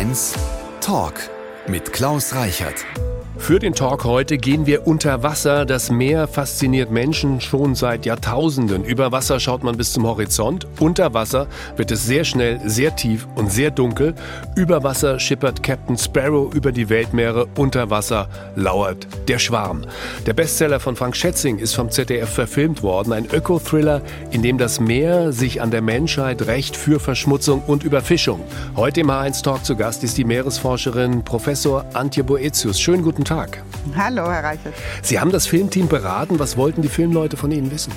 Mainz Talk mit Klaus Reichert. Für den Talk heute gehen wir unter Wasser. Das Meer fasziniert Menschen schon seit Jahrtausenden. Über Wasser schaut man bis zum Horizont. Unter Wasser wird es sehr schnell, sehr tief und sehr dunkel. Über Wasser schippert Captain Sparrow über die Weltmeere. Unter Wasser lauert der Schwarm. Der Bestseller von Frank Schätzing ist vom ZDF verfilmt worden. Ein Öko-Thriller, in dem das Meer sich an der Menschheit rächt für Verschmutzung und Überfischung. Heute im H1 Talk zu Gast ist die Meeresforscherin Professor Antje Boetius. Schönen guten Tag. Tag. Hallo, Herr Reichelt. Sie haben das Filmteam beraten. Was wollten die Filmleute von Ihnen wissen?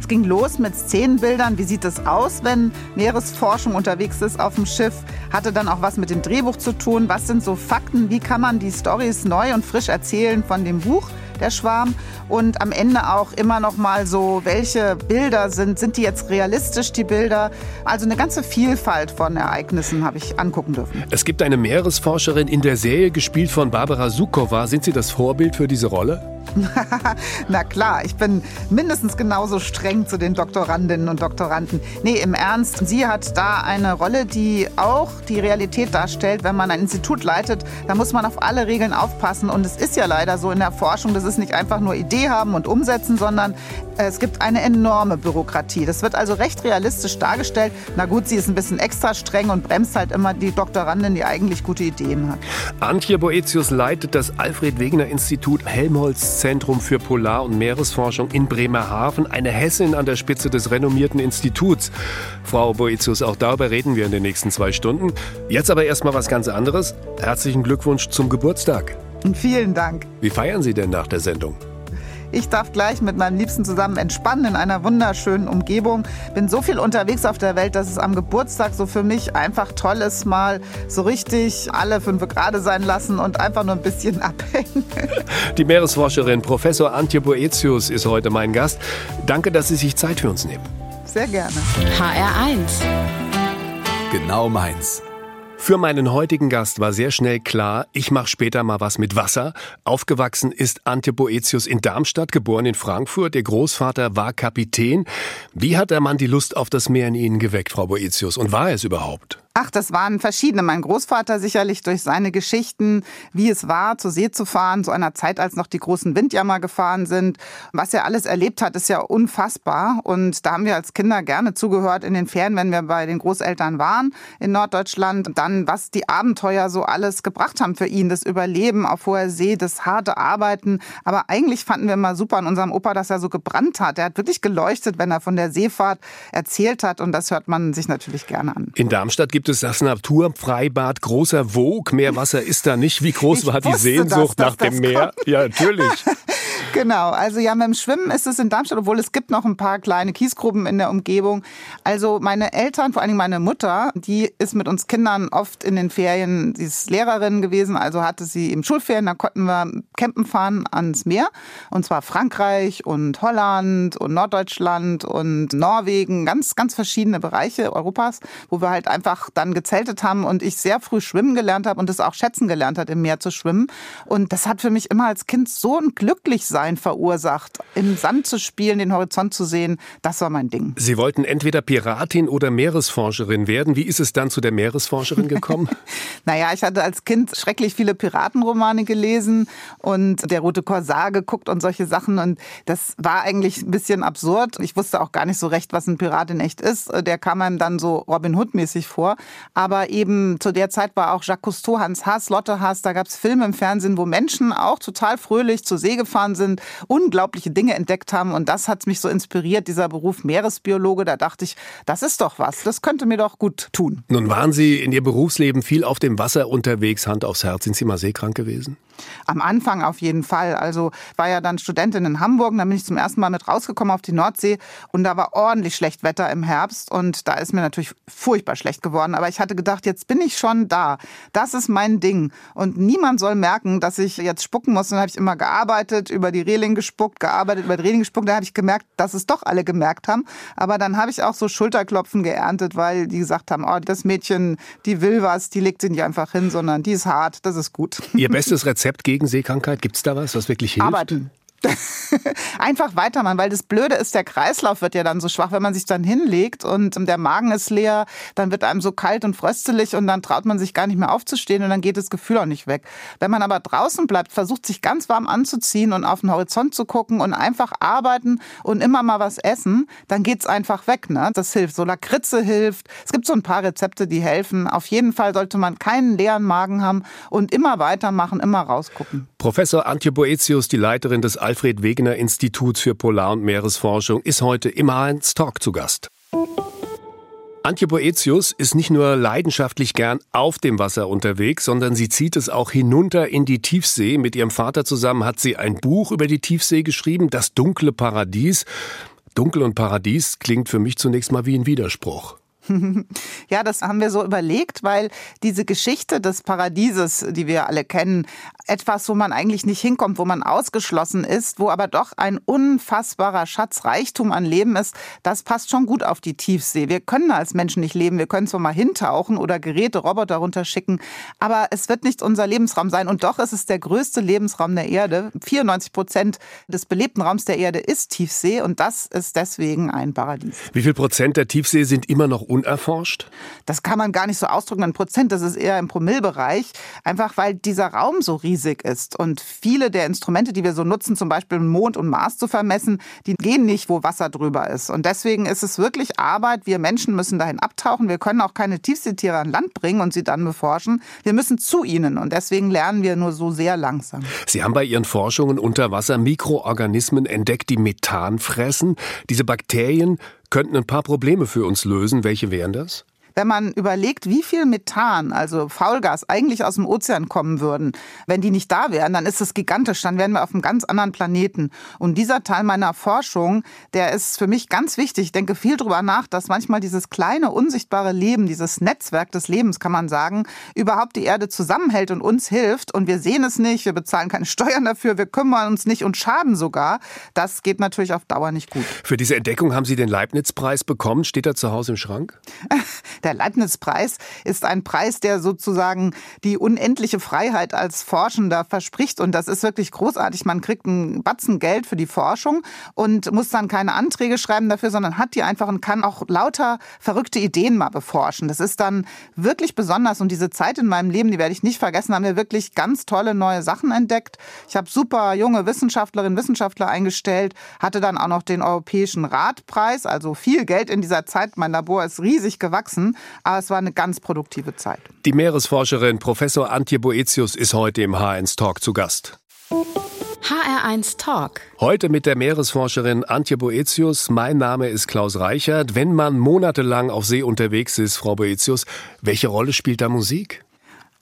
Es ging los mit Szenenbildern. Wie sieht es aus, wenn Meeresforschung unterwegs ist auf dem Schiff? Hatte dann auch was mit dem Drehbuch zu tun. Was sind so Fakten? Wie kann man die Stories neu und frisch erzählen von dem Buch? Der Schwarm. Und am Ende auch immer noch mal so, welche Bilder sind, sind die jetzt realistisch, die Bilder? Also eine ganze Vielfalt von Ereignissen habe ich angucken dürfen. Es gibt eine Meeresforscherin in der Serie, gespielt von Barbara Sukowa. Sind Sie das Vorbild für diese Rolle? Na klar, ich bin mindestens genauso streng zu den Doktorandinnen und Doktoranden. Nee, im Ernst, sie hat da eine Rolle, die auch die Realität darstellt. Wenn man ein Institut leitet, da muss man auf alle Regeln aufpassen. Und es ist ja leider so in der Forschung, das ist nicht einfach nur Idee haben und umsetzen, sondern es gibt eine enorme Bürokratie. Das wird also recht realistisch dargestellt. Na gut, sie ist ein bisschen extra streng und bremst halt immer die Doktorandin, die eigentlich gute Ideen hat. Antje Boetius leitet das Alfred Wegener Institut Helmholtz Zentrum für Polar- und Meeresforschung in Bremerhaven, eine Hessin an der Spitze des renommierten Instituts. Frau Boetius, auch darüber reden wir in den nächsten zwei Stunden. Jetzt aber erstmal was ganz anderes. Herzlichen Glückwunsch zum Geburtstag. Vielen Dank. Wie feiern Sie denn nach der Sendung? Ich darf gleich mit meinem Liebsten zusammen entspannen in einer wunderschönen Umgebung. Bin so viel unterwegs auf der Welt, dass es am Geburtstag so für mich einfach toll ist, mal so richtig alle fünf gerade sein lassen und einfach nur ein bisschen abhängen. Die Meeresforscherin Professor Antje Boetius ist heute mein Gast. Danke, dass Sie sich Zeit für uns nehmen. Sehr gerne. HR1. Genau meins. Für meinen heutigen Gast war sehr schnell klar, ich mache später mal was mit Wasser. Aufgewachsen ist Ante Boetius in Darmstadt, geboren in Frankfurt. Der Großvater war Kapitän. Wie hat der Mann die Lust auf das Meer in Ihnen geweckt, Frau Boetius? Und war es überhaupt? Ach, das waren verschiedene. Mein Großvater sicherlich durch seine Geschichten, wie es war, zur See zu fahren, zu einer Zeit, als noch die großen Windjammer gefahren sind. Was er alles erlebt hat, ist ja unfassbar. Und da haben wir als Kinder gerne zugehört in den Ferien, wenn wir bei den Großeltern waren in Norddeutschland. Dann, was die Abenteuer so alles gebracht haben für ihn. Das Überleben auf hoher See, das harte Arbeiten. Aber eigentlich fanden wir immer super an unserem Opa, dass er so gebrannt hat. Er hat wirklich geleuchtet, wenn er von der Seefahrt erzählt hat. Und das hört man sich natürlich gerne an. In Darmstadt gibt gibt es das Naturfreibad Großer Wog. Mehr Wasser ist da nicht. Wie groß ich war die Sehnsucht das, nach dem Meer? Kommt. Ja, natürlich. Genau, also ja, mit dem Schwimmen ist es in Darmstadt, obwohl es gibt noch ein paar kleine Kiesgruppen in der Umgebung. Also meine Eltern, vor allem meine Mutter, die ist mit uns Kindern oft in den Ferien, sie ist Lehrerin gewesen, also hatte sie im Schulferien, da konnten wir campen fahren ans Meer. Und zwar Frankreich und Holland und Norddeutschland und Norwegen, ganz, ganz verschiedene Bereiche Europas, wo wir halt einfach dann gezeltet haben und ich sehr früh schwimmen gelernt habe und es auch schätzen gelernt hat, im Meer zu schwimmen. Und das hat für mich immer als Kind so ein Glücklichsein verursacht. Im Sand zu spielen, den Horizont zu sehen, das war mein Ding. Sie wollten entweder Piratin oder Meeresforscherin werden. Wie ist es dann zu der Meeresforscherin gekommen? naja, ich hatte als Kind schrecklich viele Piratenromane gelesen und der Rote Korsar geguckt und solche Sachen. Und das war eigentlich ein bisschen absurd. Ich wusste auch gar nicht so recht, was ein Pirat in echt ist. Der kam einem dann so Robin Hood-mäßig vor. Aber eben zu der Zeit war auch Jacques Cousteau, Hans Haas, Lotte Haas, da gab es Filme im Fernsehen, wo Menschen auch total fröhlich zur See gefahren sind unglaubliche Dinge entdeckt haben. Und das hat mich so inspiriert, dieser Beruf Meeresbiologe. Da dachte ich, das ist doch was. Das könnte mir doch gut tun. Nun waren Sie in Ihrem Berufsleben viel auf dem Wasser unterwegs, Hand aufs Herz. Sind Sie mal seekrank gewesen? Am Anfang auf jeden Fall. Also war ja dann Studentin in Hamburg, dann bin ich zum ersten Mal mit rausgekommen auf die Nordsee und da war ordentlich schlecht Wetter im Herbst und da ist mir natürlich furchtbar schlecht geworden. Aber ich hatte gedacht, jetzt bin ich schon da. Das ist mein Ding und niemand soll merken, dass ich jetzt spucken muss. Und dann habe ich immer gearbeitet, über die Reling gespuckt, gearbeitet, über die Reling gespuckt. Da habe ich gemerkt, dass es doch alle gemerkt haben. Aber dann habe ich auch so Schulterklopfen geerntet, weil die gesagt haben, oh, das Mädchen, die will was, die legt sich nicht einfach hin, sondern die ist hart, das ist gut. Ihr bestes Rezept gegen Seekrankheit, gibt es da was, was wirklich hilft? Arbeiten. Einfach weitermachen, weil das Blöde ist, der Kreislauf wird ja dann so schwach, wenn man sich dann hinlegt und der Magen ist leer, dann wird einem so kalt und fröstelig und dann traut man sich gar nicht mehr aufzustehen und dann geht das Gefühl auch nicht weg. Wenn man aber draußen bleibt, versucht sich ganz warm anzuziehen und auf den Horizont zu gucken und einfach arbeiten und immer mal was essen, dann geht's einfach weg. Ne? Das hilft. So Lakritze hilft. Es gibt so ein paar Rezepte, die helfen. Auf jeden Fall sollte man keinen leeren Magen haben und immer weitermachen, immer rausgucken. Professor Antje Boetius, die Leiterin des Alfred Wegener Instituts für Polar- und Meeresforschung, ist heute im Heinz Talk zu Gast. Antje Boetius ist nicht nur leidenschaftlich gern auf dem Wasser unterwegs, sondern sie zieht es auch hinunter in die Tiefsee. Mit ihrem Vater zusammen hat sie ein Buch über die Tiefsee geschrieben, Das dunkle Paradies. Dunkel und Paradies klingt für mich zunächst mal wie ein Widerspruch. Ja, das haben wir so überlegt, weil diese Geschichte des Paradieses, die wir alle kennen, etwas, wo man eigentlich nicht hinkommt, wo man ausgeschlossen ist, wo aber doch ein unfassbarer Schatzreichtum an Leben ist, das passt schon gut auf die Tiefsee. Wir können als Menschen nicht leben. Wir können zwar mal hintauchen oder Geräte, Roboter runterschicken, aber es wird nicht unser Lebensraum sein. Und doch ist es der größte Lebensraum der Erde. 94 Prozent des belebten Raums der Erde ist Tiefsee und das ist deswegen ein Paradies. Wie viel Prozent der Tiefsee sind immer noch unerforscht? Das kann man gar nicht so ausdrücken in Prozent, das ist eher im Promillbereich, einfach weil dieser Raum so riesig ist. Und viele der Instrumente, die wir so nutzen, zum Beispiel Mond und Mars zu vermessen, die gehen nicht, wo Wasser drüber ist. Und deswegen ist es wirklich Arbeit. Wir Menschen müssen dahin abtauchen. Wir können auch keine Tiefseetiere an Land bringen und sie dann beforschen. Wir müssen zu ihnen. Und deswegen lernen wir nur so sehr langsam. Sie haben bei Ihren Forschungen unter Wasser Mikroorganismen entdeckt, die Methan fressen. Diese Bakterien könnten ein paar Probleme für uns lösen. Welche wären das? Wenn man überlegt, wie viel Methan, also Faulgas, eigentlich aus dem Ozean kommen würden, wenn die nicht da wären, dann ist es gigantisch. Dann wären wir auf einem ganz anderen Planeten. Und dieser Teil meiner Forschung, der ist für mich ganz wichtig. Ich denke viel darüber nach, dass manchmal dieses kleine, unsichtbare Leben, dieses Netzwerk des Lebens, kann man sagen, überhaupt die Erde zusammenhält und uns hilft. Und wir sehen es nicht, wir bezahlen keine Steuern dafür, wir kümmern uns nicht und schaden sogar. Das geht natürlich auf Dauer nicht gut. Für diese Entdeckung haben Sie den Leibniz-Preis bekommen. Steht er zu Hause im Schrank? Der Leibniz-Preis ist ein Preis, der sozusagen die unendliche Freiheit als Forschender verspricht. Und das ist wirklich großartig. Man kriegt einen Batzen Geld für die Forschung und muss dann keine Anträge schreiben dafür, sondern hat die einfach und kann auch lauter verrückte Ideen mal beforschen. Das ist dann wirklich besonders. Und diese Zeit in meinem Leben, die werde ich nicht vergessen, haben wir wirklich ganz tolle neue Sachen entdeckt. Ich habe super junge Wissenschaftlerinnen, Wissenschaftler eingestellt, hatte dann auch noch den Europäischen Ratpreis, also viel Geld in dieser Zeit. Mein Labor ist riesig gewachsen aber es war eine ganz produktive Zeit. Die Meeresforscherin Professor Antje Boetius ist heute im H1 Talk zu Gast. HR1 Talk. Heute mit der Meeresforscherin Antje Boetius. Mein Name ist Klaus Reichert. Wenn man monatelang auf See unterwegs ist, Frau Boetius, welche Rolle spielt da Musik?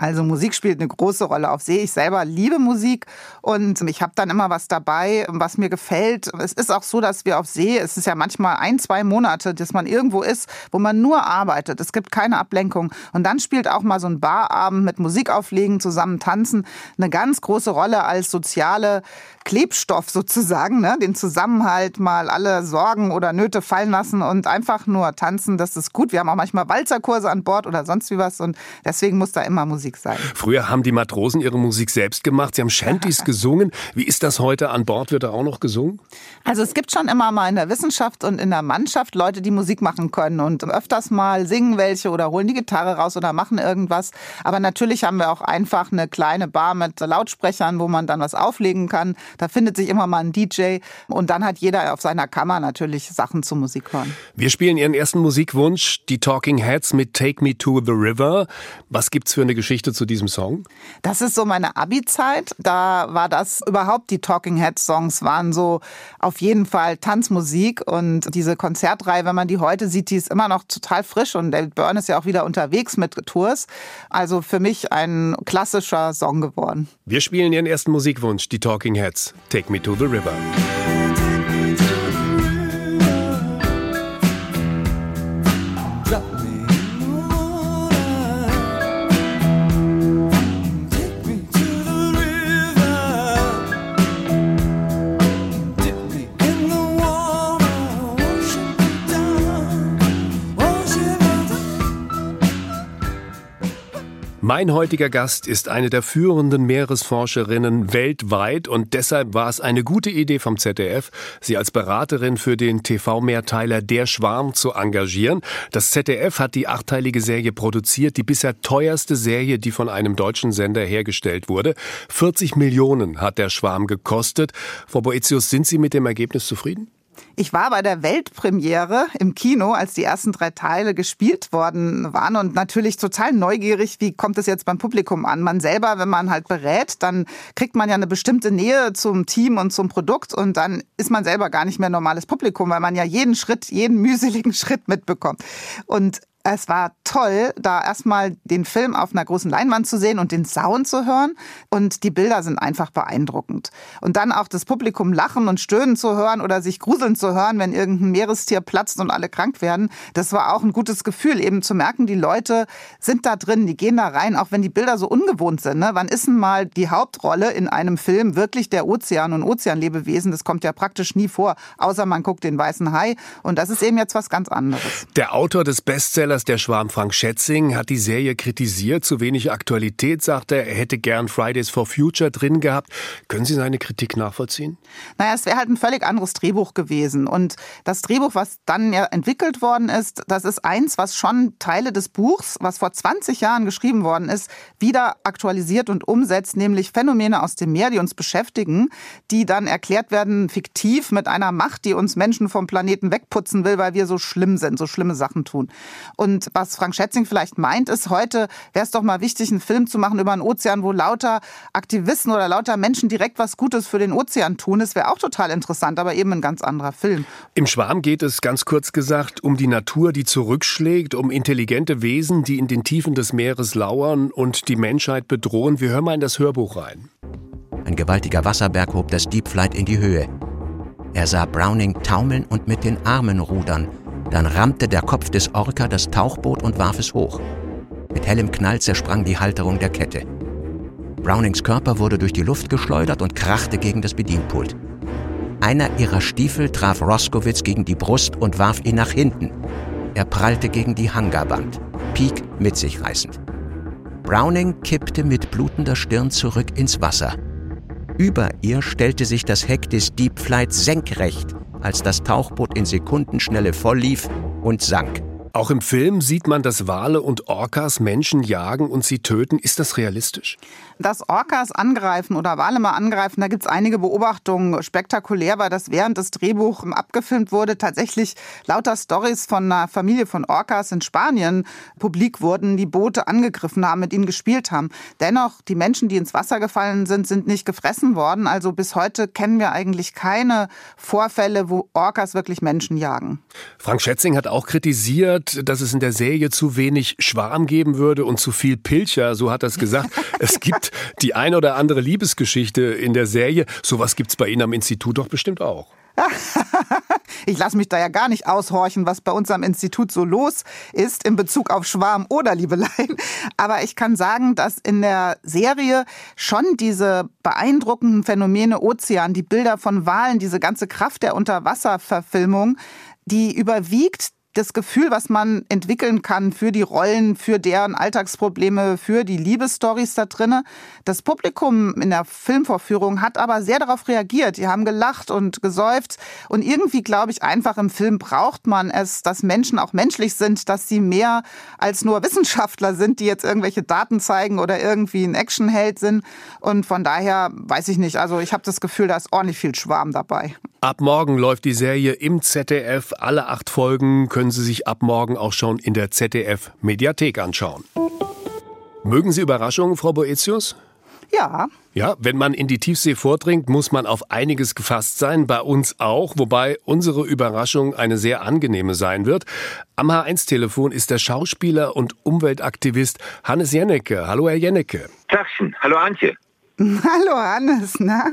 Also Musik spielt eine große Rolle auf See. Ich selber liebe Musik und ich habe dann immer was dabei, was mir gefällt. Es ist auch so, dass wir auf See, es ist ja manchmal ein, zwei Monate, dass man irgendwo ist, wo man nur arbeitet. Es gibt keine Ablenkung. Und dann spielt auch mal so ein Barabend mit Musik auflegen, zusammen tanzen eine ganz große Rolle als soziale Klebstoff sozusagen, ne? den Zusammenhalt mal alle Sorgen oder Nöte fallen lassen und einfach nur tanzen. Das ist gut. Wir haben auch manchmal Walzerkurse an Bord oder sonst wie was und deswegen muss da immer Musik sein. Früher haben die Matrosen ihre Musik selbst gemacht. Sie haben Shanties gesungen. Wie ist das heute an Bord? Wird da auch noch gesungen? Also es gibt schon immer mal in der Wissenschaft und in der Mannschaft Leute, die Musik machen können und öfters mal singen welche oder holen die Gitarre raus oder machen irgendwas. Aber natürlich haben wir auch einfach eine kleine Bar mit Lautsprechern, wo man dann was auflegen kann. Da findet sich immer mal ein DJ und dann hat jeder auf seiner Kammer natürlich Sachen zur Musik hören. Wir spielen Ihren ersten Musikwunsch, die Talking Heads mit Take Me to the River. Was gibt's für eine Geschichte zu diesem Song? Das ist so meine Abi-Zeit. Da war das überhaupt die Talking Heads Songs waren so auf jeden Fall Tanzmusik und diese Konzertreihe, wenn man die heute sieht, die ist immer noch total frisch und David Byrne ist ja auch wieder unterwegs mit Tours. Also für mich ein klassischer Song geworden. Wir spielen Ihren ersten Musikwunsch, die Talking Heads. Take Me to the River. Mein heutiger Gast ist eine der führenden Meeresforscherinnen weltweit und deshalb war es eine gute Idee vom ZDF, sie als Beraterin für den TV-Mehrteiler Der Schwarm zu engagieren. Das ZDF hat die achteilige Serie produziert, die bisher teuerste Serie, die von einem deutschen Sender hergestellt wurde. 40 Millionen hat der Schwarm gekostet. Frau Boetius, sind Sie mit dem Ergebnis zufrieden? Ich war bei der Weltpremiere im Kino, als die ersten drei Teile gespielt worden waren und natürlich total neugierig, wie kommt es jetzt beim Publikum an. Man selber, wenn man halt berät, dann kriegt man ja eine bestimmte Nähe zum Team und zum Produkt und dann ist man selber gar nicht mehr normales Publikum, weil man ja jeden Schritt, jeden mühseligen Schritt mitbekommt. Und es war toll, da erstmal den Film auf einer großen Leinwand zu sehen und den Sound zu hören. Und die Bilder sind einfach beeindruckend. Und dann auch das Publikum lachen und stöhnen zu hören oder sich gruseln zu hören, wenn irgendein Meerestier platzt und alle krank werden. Das war auch ein gutes Gefühl, eben zu merken, die Leute sind da drin, die gehen da rein, auch wenn die Bilder so ungewohnt sind. Ne? Wann ist denn mal die Hauptrolle in einem Film wirklich der Ozean und Ozeanlebewesen? Das kommt ja praktisch nie vor, außer man guckt den weißen Hai. Und das ist eben jetzt was ganz anderes. Der Autor des Bestsellers der Schwarm Frank Schätzing hat die Serie kritisiert. Zu wenig Aktualität, sagt er. Er hätte gern Fridays for Future drin gehabt. Können Sie seine Kritik nachvollziehen? Naja, es wäre halt ein völlig anderes Drehbuch gewesen. Und das Drehbuch, was dann ja entwickelt worden ist, das ist eins, was schon Teile des Buchs, was vor 20 Jahren geschrieben worden ist, wieder aktualisiert und umsetzt, nämlich Phänomene aus dem Meer, die uns beschäftigen, die dann erklärt werden fiktiv mit einer Macht, die uns Menschen vom Planeten wegputzen will, weil wir so schlimm sind, so schlimme Sachen tun. Und was Frank Schätzing vielleicht meint, ist, heute wäre es doch mal wichtig, einen Film zu machen über einen Ozean, wo lauter Aktivisten oder lauter Menschen direkt was Gutes für den Ozean tun. Das wäre auch total interessant, aber eben ein ganz anderer Film. Im Schwarm geht es ganz kurz gesagt um die Natur, die zurückschlägt, um intelligente Wesen, die in den Tiefen des Meeres lauern und die Menschheit bedrohen. Wir hören mal in das Hörbuch rein. Ein gewaltiger Wasserberg hob das Deep Flight in die Höhe. Er sah Browning taumeln und mit den Armen rudern, dann rammte der Kopf des Orca das Tauchboot und warf es hoch. Mit hellem Knall zersprang die Halterung der Kette. Brownings Körper wurde durch die Luft geschleudert und krachte gegen das Bedienpult. Einer ihrer Stiefel traf Roskowitz gegen die Brust und warf ihn nach hinten. Er prallte gegen die Hangarband, Peak mit sich reißend. Browning kippte mit blutender Stirn zurück ins Wasser. Über ihr stellte sich das Heck des Deep Flight senkrecht als das Tauchboot in Sekundenschnelle volllief und sank. Auch im Film sieht man, dass Wale und Orcas Menschen jagen und sie töten. Ist das realistisch? Dass Orcas angreifen oder Wale mal angreifen, da gibt es einige Beobachtungen. Spektakulär war, dass während das Drehbuch abgefilmt wurde, tatsächlich lauter Stories von einer Familie von Orcas in Spanien publik wurden, die Boote angegriffen haben, mit ihnen gespielt haben. Dennoch, die Menschen, die ins Wasser gefallen sind, sind nicht gefressen worden. Also bis heute kennen wir eigentlich keine Vorfälle, wo Orcas wirklich Menschen jagen. Frank Schätzing hat auch kritisiert, kritisiert, dass es in der Serie zu wenig Schwarm geben würde und zu viel Pilcher, so hat er es gesagt. es gibt die ein oder andere Liebesgeschichte in der Serie. Sowas gibt es bei Ihnen am Institut doch bestimmt auch. ich lasse mich da ja gar nicht aushorchen, was bei uns am Institut so los ist in Bezug auf Schwarm oder Liebeleien. Aber ich kann sagen, dass in der Serie schon diese beeindruckenden Phänomene Ozean, die Bilder von Walen, diese ganze Kraft der Unterwasserverfilmung, die überwiegt das Gefühl, was man entwickeln kann für die Rollen, für deren Alltagsprobleme, für die Liebesstories da drinnen. Das Publikum in der Filmvorführung hat aber sehr darauf reagiert. Die haben gelacht und gesäuft. Und irgendwie glaube ich einfach im Film braucht man es, dass Menschen auch menschlich sind, dass sie mehr als nur Wissenschaftler sind, die jetzt irgendwelche Daten zeigen oder irgendwie ein Actionheld sind. Und von daher weiß ich nicht. Also ich habe das Gefühl, da ist ordentlich viel Schwarm dabei. Ab morgen läuft die Serie im ZDF. Alle acht Folgen können Sie sich ab morgen auch schon in der ZDF Mediathek anschauen. Mögen Sie Überraschungen, Frau Boetius? Ja. Ja, wenn man in die Tiefsee vordringt, muss man auf einiges gefasst sein, bei uns auch, wobei unsere Überraschung eine sehr angenehme sein wird. Am H1-Telefon ist der Schauspieler und Umweltaktivist Hannes Jennecke. Hallo, Herr Jennecke. Tagchen. Hallo, Antje. Hallo Hannes, na?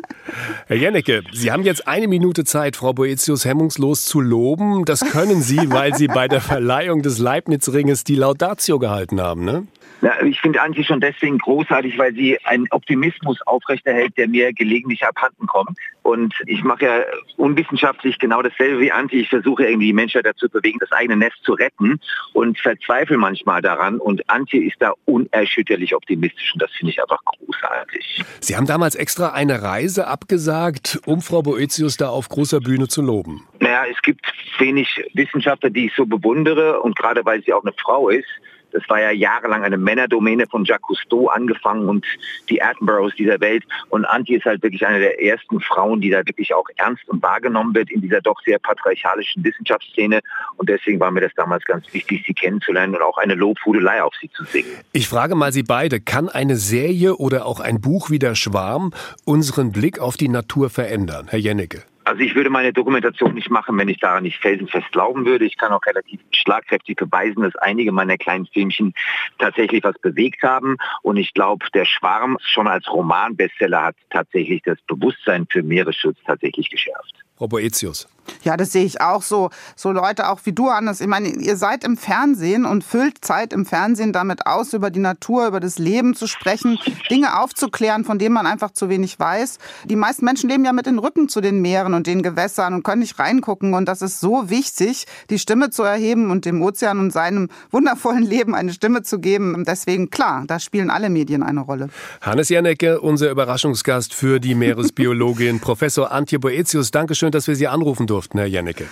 Herr Jennecke, Sie haben jetzt eine Minute Zeit, Frau Boetius hemmungslos zu loben. Das können Sie, weil Sie bei der Verleihung des Leibniz-Ringes die Laudatio gehalten haben, ne? Ja, ich finde Antje schon deswegen großartig, weil sie einen Optimismus aufrechterhält, der mir gelegentlich abhanden kommt. Und ich mache ja unwissenschaftlich genau dasselbe wie Antje. Ich versuche irgendwie die Menschheit dazu bewegen, das eigene Nest zu retten und verzweifle manchmal daran. Und Antje ist da unerschütterlich optimistisch und das finde ich einfach großartig. Sie haben damals extra eine Reise abgesagt, um Frau Boetius da auf großer Bühne zu loben. Naja, es gibt wenig Wissenschaftler, die ich so bewundere und gerade weil sie auch eine Frau ist, das war ja jahrelang eine Männerdomäne von Jacques Cousteau angefangen und die Attenboroughs dieser Welt. Und Antje ist halt wirklich eine der ersten Frauen, die da wirklich auch ernst und wahrgenommen wird in dieser doch sehr patriarchalischen Wissenschaftsszene. Und deswegen war mir das damals ganz wichtig, sie kennenzulernen und auch eine Lobhudelei auf sie zu singen. Ich frage mal Sie beide, kann eine Serie oder auch ein Buch wie der Schwarm unseren Blick auf die Natur verändern? Herr Jennecke. Also ich würde meine Dokumentation nicht machen, wenn ich daran nicht felsenfest glauben würde. Ich kann auch relativ schlagkräftig beweisen, dass einige meiner kleinen Filmchen tatsächlich was bewegt haben. Und ich glaube, der Schwarm schon als Roman-Bestseller hat tatsächlich das Bewusstsein für Meeresschutz tatsächlich geschärft. Frau Boetius. Ja, das sehe ich auch so. So Leute auch wie du, Hannes. Ich meine, ihr seid im Fernsehen und füllt Zeit im Fernsehen damit aus, über die Natur, über das Leben zu sprechen, Dinge aufzuklären, von denen man einfach zu wenig weiß. Die meisten Menschen leben ja mit den Rücken zu den Meeren und den Gewässern und können nicht reingucken. Und das ist so wichtig, die Stimme zu erheben und dem Ozean und seinem wundervollen Leben eine Stimme zu geben. Deswegen, klar, da spielen alle Medien eine Rolle. Hannes Jannecke, unser Überraschungsgast für die Meeresbiologin, Professor Antje Boetius. Dankeschön, dass wir Sie anrufen durften durften, Herr Jennecke.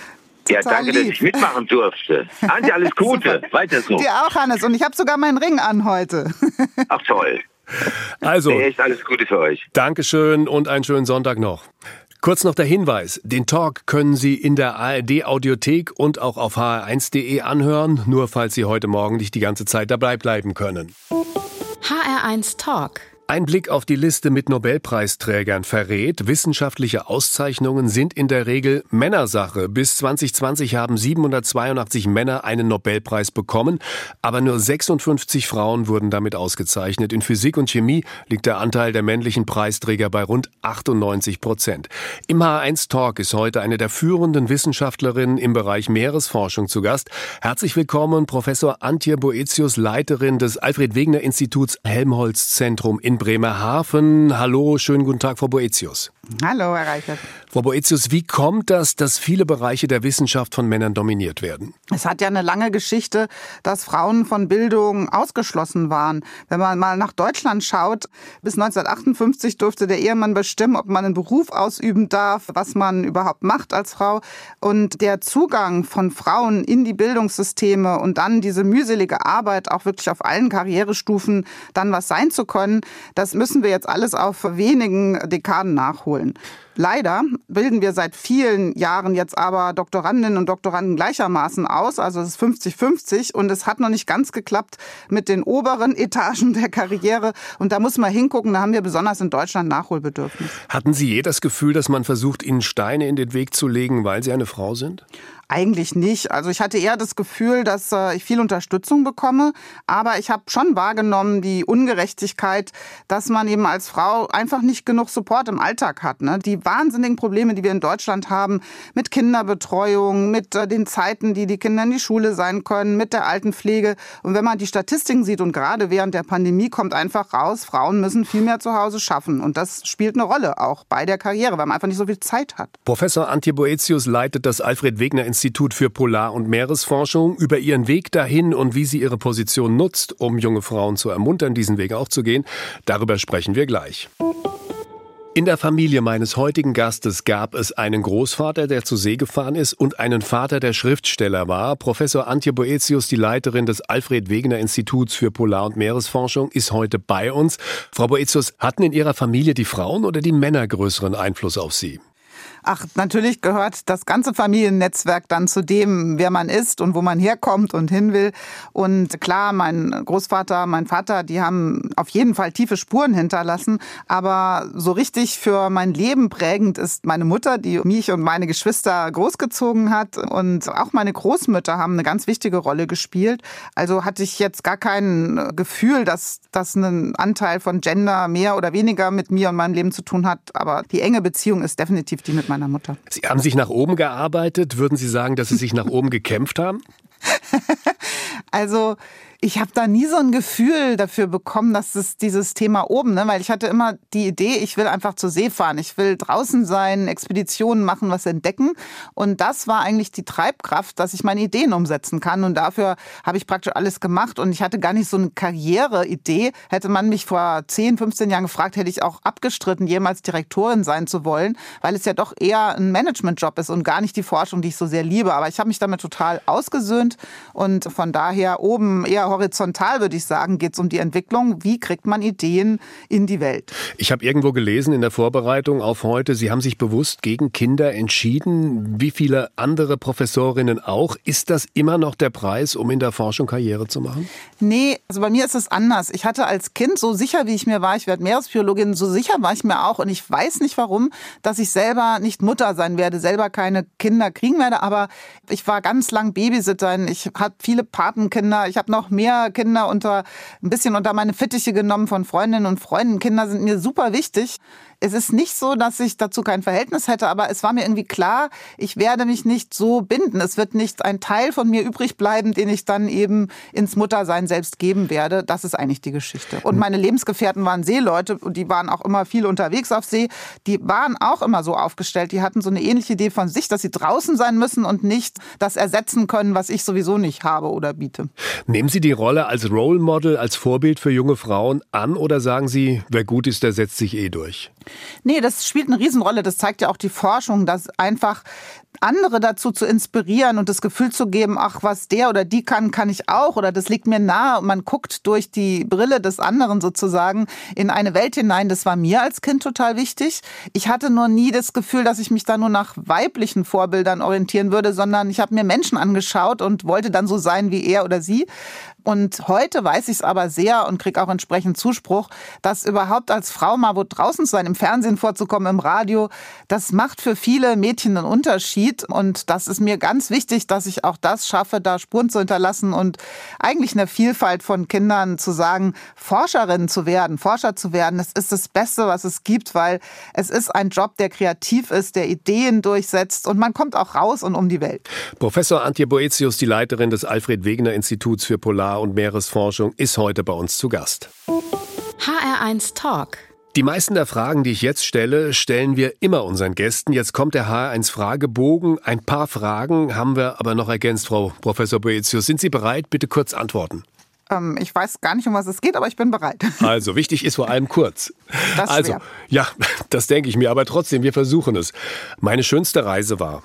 Ja, danke, lieb. dass ich mitmachen durfte. Antje, alles Gute. Weiter so. Dir auch, Hannes. Und ich habe sogar meinen Ring an heute. Ach toll. Also, echt alles Gute für euch. Dankeschön und einen schönen Sonntag noch. Kurz noch der Hinweis, den Talk können Sie in der ARD Audiothek und auch auf hr1.de anhören, nur falls Sie heute Morgen nicht die ganze Zeit dabei bleiben können. HR1 Talk ein Blick auf die Liste mit Nobelpreisträgern verrät, wissenschaftliche Auszeichnungen sind in der Regel Männersache. Bis 2020 haben 782 Männer einen Nobelpreis bekommen, aber nur 56 Frauen wurden damit ausgezeichnet. In Physik und Chemie liegt der Anteil der männlichen Preisträger bei rund 98 Prozent. Im H1 Talk ist heute eine der führenden Wissenschaftlerinnen im Bereich Meeresforschung zu Gast. Herzlich willkommen, Professor Antje Boetius, Leiterin des Alfred Wegener Instituts Helmholtz Zentrum in Bremerhaven. Hallo, schönen guten Tag, Frau Boetius. Hallo, Herr Reichert. Frau Boetius, wie kommt das, dass viele Bereiche der Wissenschaft von Männern dominiert werden? Es hat ja eine lange Geschichte, dass Frauen von Bildung ausgeschlossen waren. Wenn man mal nach Deutschland schaut, bis 1958 durfte der Ehemann bestimmen, ob man einen Beruf ausüben darf, was man überhaupt macht als Frau. Und der Zugang von Frauen in die Bildungssysteme und dann diese mühselige Arbeit, auch wirklich auf allen Karrierestufen dann was sein zu können, das müssen wir jetzt alles auf wenigen Dekaden nachholen. Leider bilden wir seit vielen Jahren jetzt aber Doktorandinnen und Doktoranden gleichermaßen aus. Also es ist 50-50 und es hat noch nicht ganz geklappt mit den oberen Etagen der Karriere. Und da muss man hingucken, da haben wir besonders in Deutschland Nachholbedürfnis. Hatten Sie je das Gefühl, dass man versucht, Ihnen Steine in den Weg zu legen, weil Sie eine Frau sind? Eigentlich nicht. Also ich hatte eher das Gefühl, dass äh, ich viel Unterstützung bekomme, aber ich habe schon wahrgenommen die Ungerechtigkeit, dass man eben als Frau einfach nicht genug Support im Alltag hat. Ne? Die wahnsinnigen Probleme, die wir in Deutschland haben mit Kinderbetreuung, mit äh, den Zeiten, die die Kinder in die Schule sein können, mit der Altenpflege. Und wenn man die Statistiken sieht und gerade während der Pandemie kommt einfach raus, Frauen müssen viel mehr zu Hause schaffen. Und das spielt eine Rolle auch bei der Karriere, weil man einfach nicht so viel Zeit hat. Professor Antje Boetius leitet das Alfred Wegener Institut für Polar- und Meeresforschung. Über ihren Weg dahin und wie sie ihre Position nutzt, um junge Frauen zu ermuntern, diesen Weg auch zu gehen, darüber sprechen wir gleich. In der Familie meines heutigen Gastes gab es einen Großvater, der zur See gefahren ist und einen Vater, der Schriftsteller war. Professor Antje Boetius, die Leiterin des Alfred Wegener Instituts für Polar- und Meeresforschung, ist heute bei uns. Frau Boetius, hatten in Ihrer Familie die Frauen oder die Männer größeren Einfluss auf Sie? Ach, natürlich gehört das ganze Familiennetzwerk dann zu dem, wer man ist und wo man herkommt und hin will. Und klar, mein Großvater, mein Vater, die haben auf jeden Fall tiefe Spuren hinterlassen. Aber so richtig für mein Leben prägend ist meine Mutter, die mich und meine Geschwister großgezogen hat. Und auch meine Großmütter haben eine ganz wichtige Rolle gespielt. Also hatte ich jetzt gar kein Gefühl, dass das einen Anteil von Gender mehr oder weniger mit mir und meinem Leben zu tun hat. Aber die enge Beziehung ist definitiv die mit meiner meiner Mutter. Sie haben sich nach oben gearbeitet. Würden Sie sagen, dass Sie sich nach oben gekämpft haben? also Ich habe da nie so ein Gefühl dafür bekommen, dass es dieses Thema oben, ne? weil ich hatte immer die Idee, ich will einfach zur See fahren, ich will draußen sein, Expeditionen machen, was entdecken. Und das war eigentlich die Treibkraft, dass ich meine Ideen umsetzen kann. Und dafür habe ich praktisch alles gemacht. Und ich hatte gar nicht so eine Karriereidee. Hätte man mich vor 10, 15 Jahren gefragt, hätte ich auch abgestritten, jemals Direktorin sein zu wollen, weil es ja doch eher ein Managementjob ist und gar nicht die Forschung, die ich so sehr liebe. Aber ich habe mich damit total ausgesöhnt und von daher oben eher horizontal, würde ich sagen, geht es um die Entwicklung. Wie kriegt man Ideen in die Welt? Ich habe irgendwo gelesen in der Vorbereitung auf heute, Sie haben sich bewusst gegen Kinder entschieden, wie viele andere Professorinnen auch. Ist das immer noch der Preis, um in der Forschung Karriere zu machen? Nee, also bei mir ist es anders. Ich hatte als Kind, so sicher wie ich mir war, ich werde Meeresbiologin, so sicher war ich mir auch. Und ich weiß nicht warum, dass ich selber nicht Mutter sein werde, selber keine Kinder kriegen werde. Aber ich war ganz lang Babysitterin. Ich hatte viele Patenkinder. Ich habe noch mehr Kinder unter, ein bisschen unter meine Fittiche genommen von Freundinnen und Freunden. Kinder sind mir super wichtig. Es ist nicht so, dass ich dazu kein Verhältnis hätte, aber es war mir irgendwie klar, ich werde mich nicht so binden. Es wird nicht ein Teil von mir übrig bleiben, den ich dann eben ins Muttersein selbst geben werde. Das ist eigentlich die Geschichte. Und meine Lebensgefährten waren Seeleute und die waren auch immer viel unterwegs auf See. Die waren auch immer so aufgestellt. Die hatten so eine ähnliche Idee von sich, dass sie draußen sein müssen und nicht das ersetzen können, was ich sowieso nicht habe oder biete. Nehmen Sie die Rolle als Role Model, als Vorbild für junge Frauen an oder sagen Sie, wer gut ist, der setzt sich eh durch? Nee, das spielt eine Riesenrolle. Das zeigt ja auch die Forschung, dass einfach andere dazu zu inspirieren und das Gefühl zu geben, ach, was der oder die kann, kann ich auch oder das liegt mir nahe und man guckt durch die Brille des anderen sozusagen in eine Welt hinein. Das war mir als Kind total wichtig. Ich hatte nur nie das Gefühl, dass ich mich da nur nach weiblichen Vorbildern orientieren würde, sondern ich habe mir Menschen angeschaut und wollte dann so sein wie er oder sie. Und heute weiß ich es aber sehr und kriege auch entsprechend Zuspruch, dass überhaupt als Frau mal wo draußen zu sein, im Fernsehen vorzukommen, im Radio, das macht für viele Mädchen einen Unterschied. Und das ist mir ganz wichtig, dass ich auch das schaffe, da Spuren zu hinterlassen und eigentlich eine Vielfalt von Kindern zu sagen, Forscherin zu werden, Forscher zu werden, das ist das Beste, was es gibt, weil es ist ein Job, der kreativ ist, der Ideen durchsetzt und man kommt auch raus und um die Welt. Professor Antje Boetius, die Leiterin des Alfred Wegener Instituts für Polar- und Meeresforschung ist heute bei uns zu Gast. HR1 Talk. Die meisten der Fragen, die ich jetzt stelle, stellen wir immer unseren Gästen. Jetzt kommt der HR1 Fragebogen. Ein paar Fragen haben wir aber noch ergänzt, Frau Professor Boetius. Sind Sie bereit? Bitte kurz antworten. Ähm, ich weiß gar nicht, um was es geht, aber ich bin bereit. Also, wichtig ist vor allem kurz. Das also, schwer. ja, das denke ich mir, aber trotzdem, wir versuchen es. Meine schönste Reise war.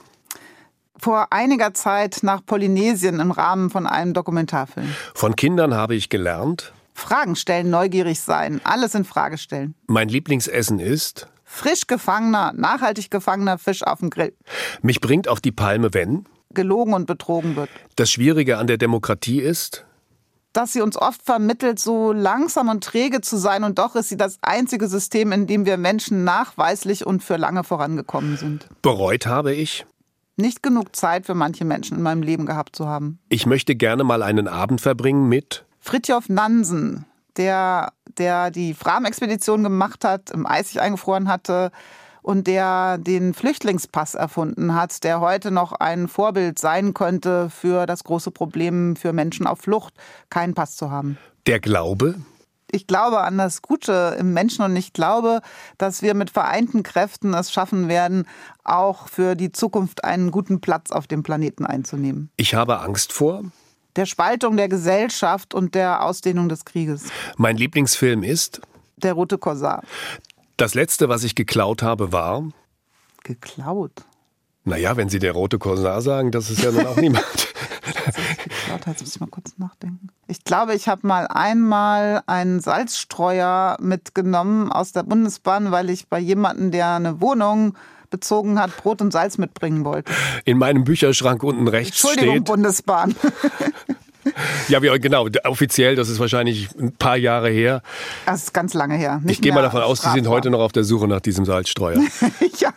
Vor einiger Zeit nach Polynesien im Rahmen von einem Dokumentarfilm. Von Kindern habe ich gelernt. Fragen stellen, neugierig sein, alles in Frage stellen. Mein Lieblingsessen ist. Frisch gefangener, nachhaltig gefangener Fisch auf dem Grill. Mich bringt auf die Palme, wenn. Gelogen und betrogen wird. Das Schwierige an der Demokratie ist. Dass sie uns oft vermittelt, so langsam und träge zu sein und doch ist sie das einzige System, in dem wir Menschen nachweislich und für lange vorangekommen sind. Bereut habe ich. Nicht genug Zeit für manche Menschen in meinem Leben gehabt zu haben. Ich möchte gerne mal einen Abend verbringen mit. Fritjof Nansen, der, der die Fram-Expedition gemacht hat, im Eis sich eingefroren hatte und der den Flüchtlingspass erfunden hat, der heute noch ein Vorbild sein könnte für das große Problem für Menschen auf Flucht, keinen Pass zu haben. Der Glaube. Ich glaube an das Gute im Menschen und ich glaube, dass wir mit vereinten Kräften es schaffen werden, auch für die Zukunft einen guten Platz auf dem Planeten einzunehmen. Ich habe Angst vor. Der Spaltung der Gesellschaft und der Ausdehnung des Krieges. Mein Lieblingsfilm ist. Der rote Korsar. Das letzte, was ich geklaut habe, war. Geklaut? Naja, wenn Sie der rote Korsar sagen, das ist ja nun auch niemand. geklaut, jetzt muss ich mal kurz nachdenken. Ich glaube, ich habe mal einmal einen Salzstreuer mitgenommen aus der Bundesbahn, weil ich bei jemandem, der eine Wohnung bezogen hat, Brot und Salz mitbringen wollte. In meinem Bücherschrank unten rechts Entschuldigung, steht. Bundesbahn. Ja, wie, genau. Offiziell, das ist wahrscheinlich ein paar Jahre her. Das ist ganz lange her. Nicht Ich gehe mal davon aus, Sie sind heute noch auf der Suche nach diesem Salzstreuer. ja.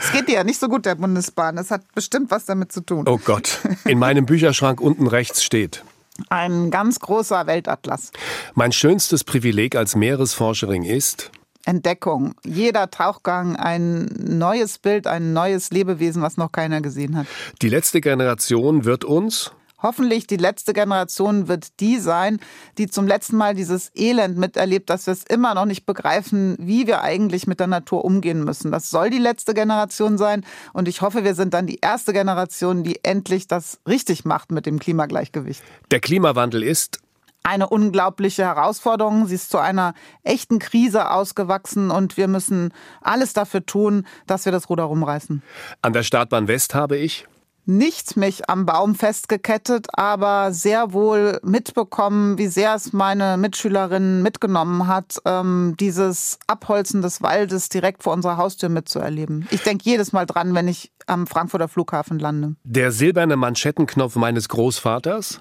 Es geht dir ja nicht so gut, der Bundesbahn. Das hat bestimmt was damit zu tun. Oh Gott. In meinem Bücherschrank unten rechts steht. Ein ganz großer Weltatlas. Mein schönstes Privileg als Meeresforscherin ist. Entdeckung. Jeder Tauchgang ein neues Bild, ein neues Lebewesen, was noch keiner gesehen hat. Die letzte Generation wird uns. hoffentlich die letzte Generation wird die sein, die zum letzten Mal dieses Elend miterlebt, dass wir es immer noch nicht begreifen, wie wir eigentlich mit der Natur umgehen müssen. Das soll die letzte Generation sein und ich hoffe, wir sind dann die erste Generation, die endlich das richtig macht mit dem Klimagleichgewicht. Der Klimawandel ist eine unglaubliche Herausforderung. Sie ist zu einer echten Krise ausgewachsen und wir müssen alles dafür tun, dass wir das Ruder rumreißen. An der Startbahn West habe ich nicht mich am Baum festgekettet, aber sehr wohl mitbekommen, wie sehr es meine Mitschülerinnen mitgenommen hat, ähm, dieses Abholzen des Waldes direkt vor unserer Haustür mitzuerleben. Ich denke jedes Mal dran, wenn ich am Frankfurter Flughafen lande. Der silberne Manschettenknopf meines Großvaters?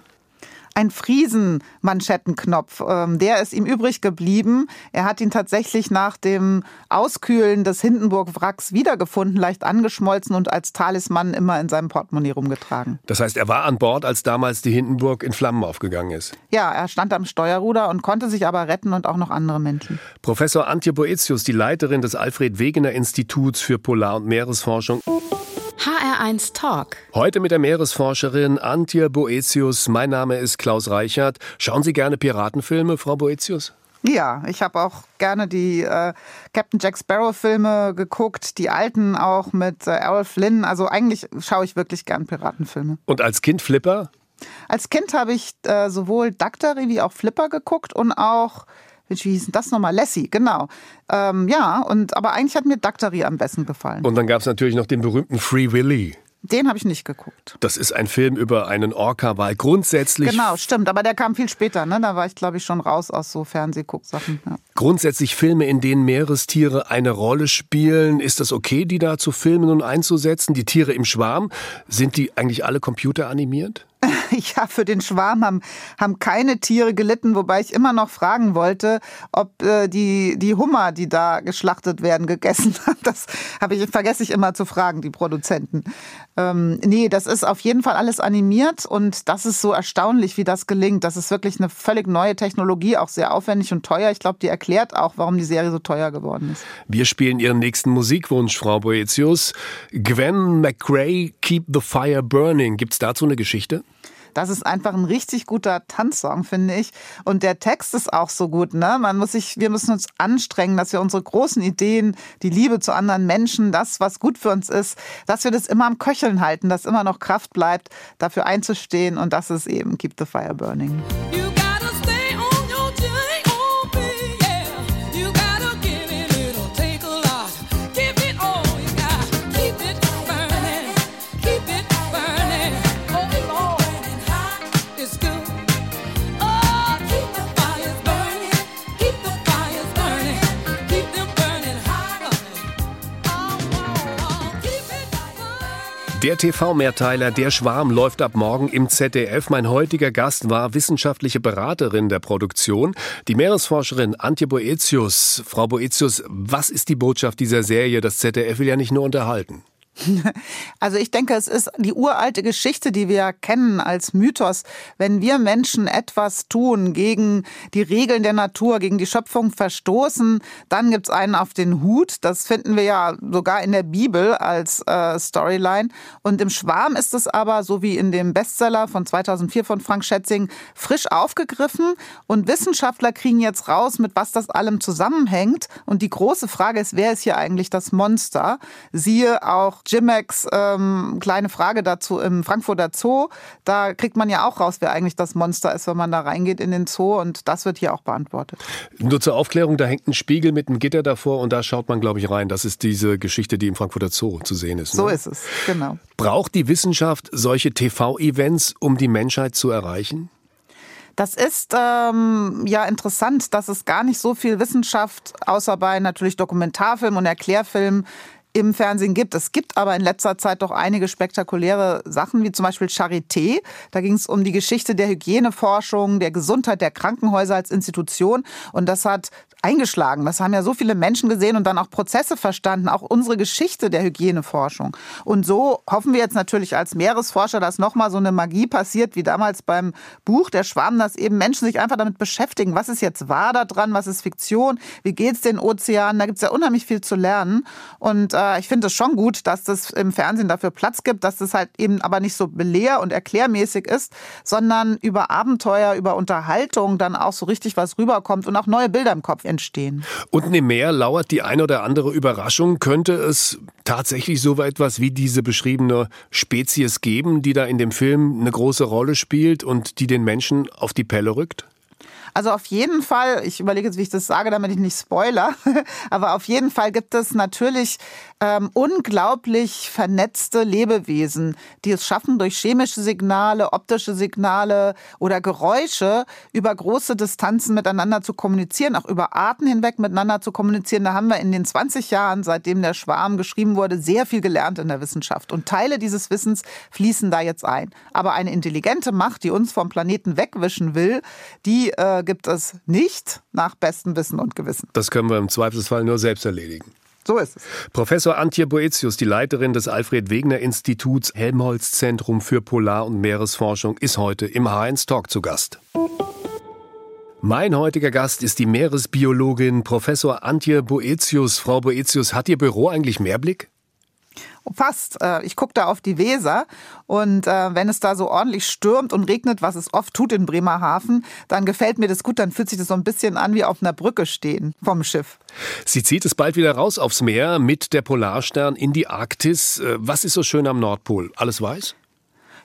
Ein Friesen-Manschettenknopf. Ähm, der ist ihm übrig geblieben. Er hat ihn tatsächlich nach dem Auskühlen des Hindenburg-Wracks wiedergefunden, leicht angeschmolzen und als Talisman immer in seinem Portemonnaie rumgetragen. Das heißt, er war an Bord, als damals die Hindenburg in Flammen aufgegangen ist. Ja, er stand am Steuerruder und konnte sich aber retten und auch noch andere Menschen. Professor Antje Boetius, die Leiterin des Alfred Wegener Instituts für Polar- und Meeresforschung. HR1 Talk. Heute mit der Meeresforscherin Antje Boetius. Mein Name ist Klaus Reichert. Schauen Sie gerne Piratenfilme, Frau Boetius? Ja, ich habe auch gerne die äh, Captain Jack Sparrow Filme geguckt, die alten auch mit äh, Errol Flynn. Also eigentlich schaue ich wirklich gern Piratenfilme. Und als Kind Flipper? Als Kind habe ich äh, sowohl Daktari wie auch Flipper geguckt und auch wie hieß denn das nochmal? Lassie, genau. Ähm, ja, und aber eigentlich hat mir Daktari am besten gefallen. Und dann gab es natürlich noch den berühmten Free Willy. Den habe ich nicht geguckt. Das ist ein Film über einen Orca-Wal. Grundsätzlich. Genau, stimmt. Aber der kam viel später. Ne? Da war ich, glaube ich, schon raus aus so Fernsehgucksachen. Ja. Grundsätzlich Filme, in denen Meerestiere eine Rolle spielen. Ist das okay, die da zu filmen und einzusetzen? Die Tiere im Schwarm, sind die eigentlich alle computeranimiert? ja, für den Schwarm haben, haben keine Tiere gelitten, wobei ich immer noch fragen wollte, ob äh, die, die Hummer, die da geschlachtet werden, gegessen haben. Das habe ich, vergesse ich immer zu fragen, die Produzenten. Ähm, nee, das ist auf jeden Fall alles animiert und das ist so erstaunlich, wie das gelingt. Das ist wirklich eine völlig neue Technologie, auch sehr aufwendig und teuer. Ich glaube, die erklärt auch, warum die Serie so teuer geworden ist. Wir spielen Ihren nächsten Musikwunsch, Frau Boetius. Gwen McRae, Keep the Fire Burning. Gibt es dazu eine Geschichte? Das ist einfach ein richtig guter Tanzsong, finde ich. Und der Text ist auch so gut. Ne? Man muss sich, wir müssen uns anstrengen, dass wir unsere großen Ideen, die Liebe zu anderen Menschen, das, was gut für uns ist, dass wir das immer am Köcheln halten, dass immer noch Kraft bleibt, dafür einzustehen. Und das ist eben Keep the Fire Burning. Der TV-Mehrteiler Der Schwarm läuft ab morgen im ZDF. Mein heutiger Gast war wissenschaftliche Beraterin der Produktion, die Meeresforscherin Antje Boetius. Frau Boetius, was ist die Botschaft dieser Serie? Das ZDF will ja nicht nur unterhalten. Also ich denke, es ist die uralte Geschichte, die wir kennen als Mythos. Wenn wir Menschen etwas tun gegen die Regeln der Natur, gegen die Schöpfung verstoßen, dann gibt es einen auf den Hut. Das finden wir ja sogar in der Bibel als äh, Storyline. Und im Schwarm ist es aber, so wie in dem Bestseller von 2004 von Frank Schätzing, frisch aufgegriffen. Und Wissenschaftler kriegen jetzt raus, mit was das allem zusammenhängt. Und die große Frage ist, wer ist hier eigentlich das Monster? Siehe auch Jimex, ähm, kleine Frage dazu im Frankfurter Zoo. Da kriegt man ja auch raus, wer eigentlich das Monster ist, wenn man da reingeht in den Zoo. Und das wird hier auch beantwortet. Nur zur Aufklärung, da hängt ein Spiegel mit einem Gitter davor und da schaut man, glaube ich, rein. Das ist diese Geschichte, die im Frankfurter Zoo zu sehen ist. Ne? So ist es, genau. Braucht die Wissenschaft solche TV-Events, um die Menschheit zu erreichen? Das ist ähm, ja interessant, dass es gar nicht so viel Wissenschaft, außer bei natürlich Dokumentarfilmen und Erklärfilmen, im Fernsehen gibt. Es gibt aber in letzter Zeit doch einige spektakuläre Sachen, wie zum Beispiel Charité. Da ging es um die Geschichte der Hygieneforschung, der Gesundheit der Krankenhäuser als Institution. Und das hat eingeschlagen. Das haben ja so viele Menschen gesehen und dann auch Prozesse verstanden, auch unsere Geschichte der Hygieneforschung. Und so hoffen wir jetzt natürlich als Meeresforscher, dass nochmal so eine Magie passiert, wie damals beim Buch Der Schwamm, dass eben Menschen sich einfach damit beschäftigen, was ist jetzt wahr daran, was ist Fiktion, wie geht es den Ozeanen, da gibt es ja unheimlich viel zu lernen. Und äh, ich finde es schon gut, dass das im Fernsehen dafür Platz gibt, dass das halt eben aber nicht so belehr- und erklärmäßig ist, sondern über Abenteuer, über Unterhaltung dann auch so richtig was rüberkommt und auch neue Bilder im Kopf entstehen. Unten im Meer lauert die ein oder andere Überraschung. Könnte es tatsächlich so etwas wie diese beschriebene Spezies geben, die da in dem Film eine große Rolle spielt und die den Menschen auf die Pelle rückt? Also auf jeden Fall, ich überlege jetzt, wie ich das sage, damit ich nicht spoiler, aber auf jeden Fall gibt es natürlich ähm, unglaublich vernetzte Lebewesen, die es schaffen, durch chemische Signale, optische Signale oder Geräusche über große Distanzen miteinander zu kommunizieren, auch über Arten hinweg miteinander zu kommunizieren. Da haben wir in den 20 Jahren, seitdem der Schwarm geschrieben wurde, sehr viel gelernt in der Wissenschaft. Und Teile dieses Wissens fließen da jetzt ein. Aber eine intelligente Macht, die uns vom Planeten wegwischen will, die äh, gibt es nicht nach bestem Wissen und Gewissen. Das können wir im Zweifelsfall nur selbst erledigen. So ist es. Professor Antje Boetius, die Leiterin des Alfred Wegener Instituts Helmholtz Zentrum für Polar- und Meeresforschung, ist heute im H1 Talk zu Gast. Mein heutiger Gast ist die Meeresbiologin Professor Antje Boetius. Frau Boetius, hat Ihr Büro eigentlich Mehrblick? Fast. Äh, ich gucke da auf die Weser und äh, wenn es da so ordentlich stürmt und regnet, was es oft tut in Bremerhaven, dann gefällt mir das gut. Dann fühlt sich das so ein bisschen an wie auf einer Brücke stehen vom Schiff. Sie zieht es bald wieder raus aufs Meer mit der Polarstern in die Arktis. Äh, was ist so schön am Nordpol? Alles weiß?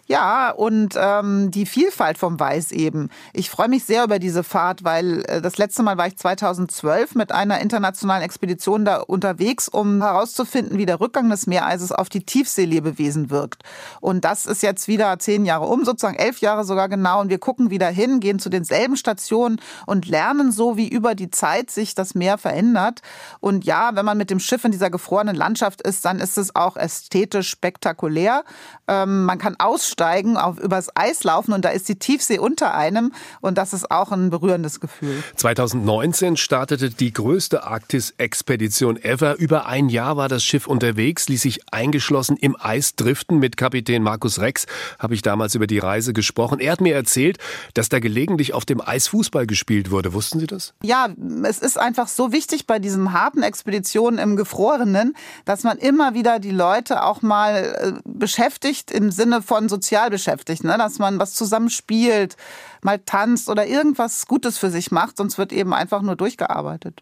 Ja, und ähm, die Vielfalt vom Weiß eben. Ich freue mich sehr über diese Fahrt, weil äh, das letzte Mal war ich 2012 mit einer internationalen Expedition da unterwegs, um herauszufinden, wie der Rückgang des Meereises auf die Tiefseelebewesen wirkt. Und das ist jetzt wieder zehn Jahre um, sozusagen elf Jahre sogar genau. Und wir gucken wieder hin, gehen zu denselben Stationen und lernen so, wie über die Zeit sich das Meer verändert. Und ja, wenn man mit dem Schiff in dieser gefrorenen Landschaft ist, dann ist es auch ästhetisch spektakulär. Ähm, man kann aussteigen aussteigen, auf, übers Eis laufen und da ist die Tiefsee unter einem und das ist auch ein berührendes Gefühl. 2019 startete die größte Arktis-Expedition ever. Über ein Jahr war das Schiff unterwegs, ließ sich eingeschlossen im Eis driften. Mit Kapitän Markus Rex habe ich damals über die Reise gesprochen. Er hat mir erzählt, dass da gelegentlich auf dem Eis Fußball gespielt wurde. Wussten Sie das? Ja, es ist einfach so wichtig bei diesen harten Expeditionen im Gefrorenen, dass man immer wieder die Leute auch mal äh, beschäftigt im Sinne von sozialen sozial beschäftigt, ne? dass man was zusammen spielt, mal tanzt oder irgendwas Gutes für sich macht, sonst wird eben einfach nur durchgearbeitet.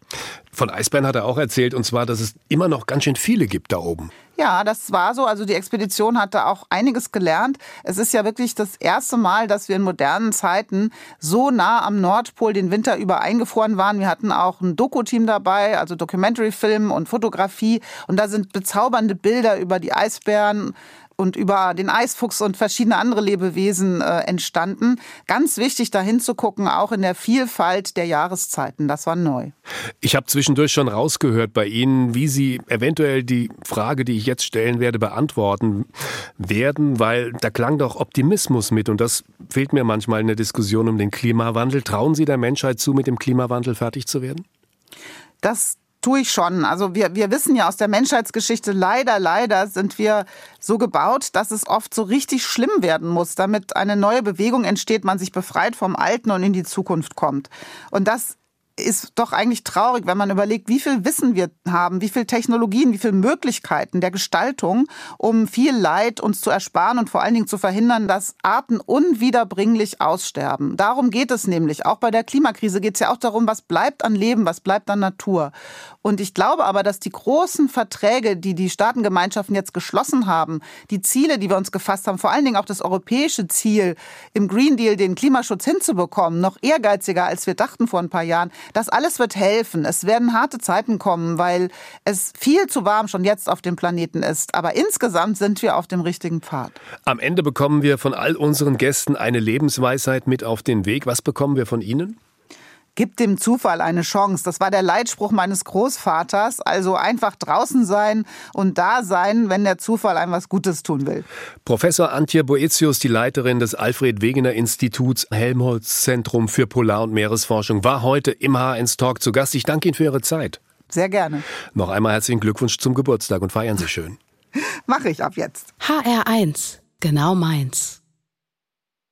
Von Eisbären hat er auch erzählt, und zwar, dass es immer noch ganz schön viele gibt da oben. Ja, das war so. Also die Expedition hatte auch einiges gelernt. Es ist ja wirklich das erste Mal, dass wir in modernen Zeiten so nah am Nordpol den Winter über eingefroren waren. Wir hatten auch ein Doku-Team dabei, also Documentary-Film und Fotografie. Und da sind bezaubernde Bilder über die Eisbären und über den Eisfuchs und verschiedene andere Lebewesen äh, entstanden. Ganz wichtig, da hinzugucken, auch in der Vielfalt der Jahreszeiten. Das war neu. Ich habe zwischendurch schon rausgehört bei Ihnen, wie Sie eventuell die Frage, die ich jetzt stellen werde, beantworten werden, weil da klang doch Optimismus mit und das fehlt mir manchmal in der Diskussion um den Klimawandel. Trauen Sie der Menschheit zu, mit dem Klimawandel fertig zu werden? Das tue ich schon. Also wir, wir wissen ja aus der Menschheitsgeschichte, leider, leider sind wir so gebaut, dass es oft so richtig schlimm werden muss, damit eine neue Bewegung entsteht, man sich befreit vom Alten und in die Zukunft kommt. Und das ist doch eigentlich traurig, wenn man überlegt, wie viel Wissen wir haben, wie viel Technologien, wie viele Möglichkeiten der Gestaltung, um viel Leid uns zu ersparen und vor allen Dingen zu verhindern, dass Arten unwiederbringlich aussterben. Darum geht es nämlich. Auch bei der Klimakrise geht es ja auch darum, was bleibt an Leben, was bleibt an Natur. Und ich glaube aber, dass die großen Verträge, die die Staatengemeinschaften jetzt geschlossen haben, die Ziele, die wir uns gefasst haben, vor allen Dingen auch das europäische Ziel, im Green Deal den Klimaschutz hinzubekommen, noch ehrgeiziger, als wir dachten vor ein paar Jahren, das alles wird helfen. Es werden harte Zeiten kommen, weil es viel zu warm schon jetzt auf dem Planeten ist. Aber insgesamt sind wir auf dem richtigen Pfad. Am Ende bekommen wir von all unseren Gästen eine Lebensweisheit mit auf den Weg. Was bekommen wir von Ihnen? Gib dem Zufall eine Chance. Das war der Leitspruch meines Großvaters. Also einfach draußen sein und da sein, wenn der Zufall einem was Gutes tun will. Professor Antje Boetius, die Leiterin des Alfred Wegener Instituts Helmholtz Zentrum für Polar- und Meeresforschung, war heute im H1 Talk zu Gast. Ich danke Ihnen für Ihre Zeit. Sehr gerne. Noch einmal herzlichen Glückwunsch zum Geburtstag und feiern Sie schön. Mache ich ab jetzt. HR1, genau meins.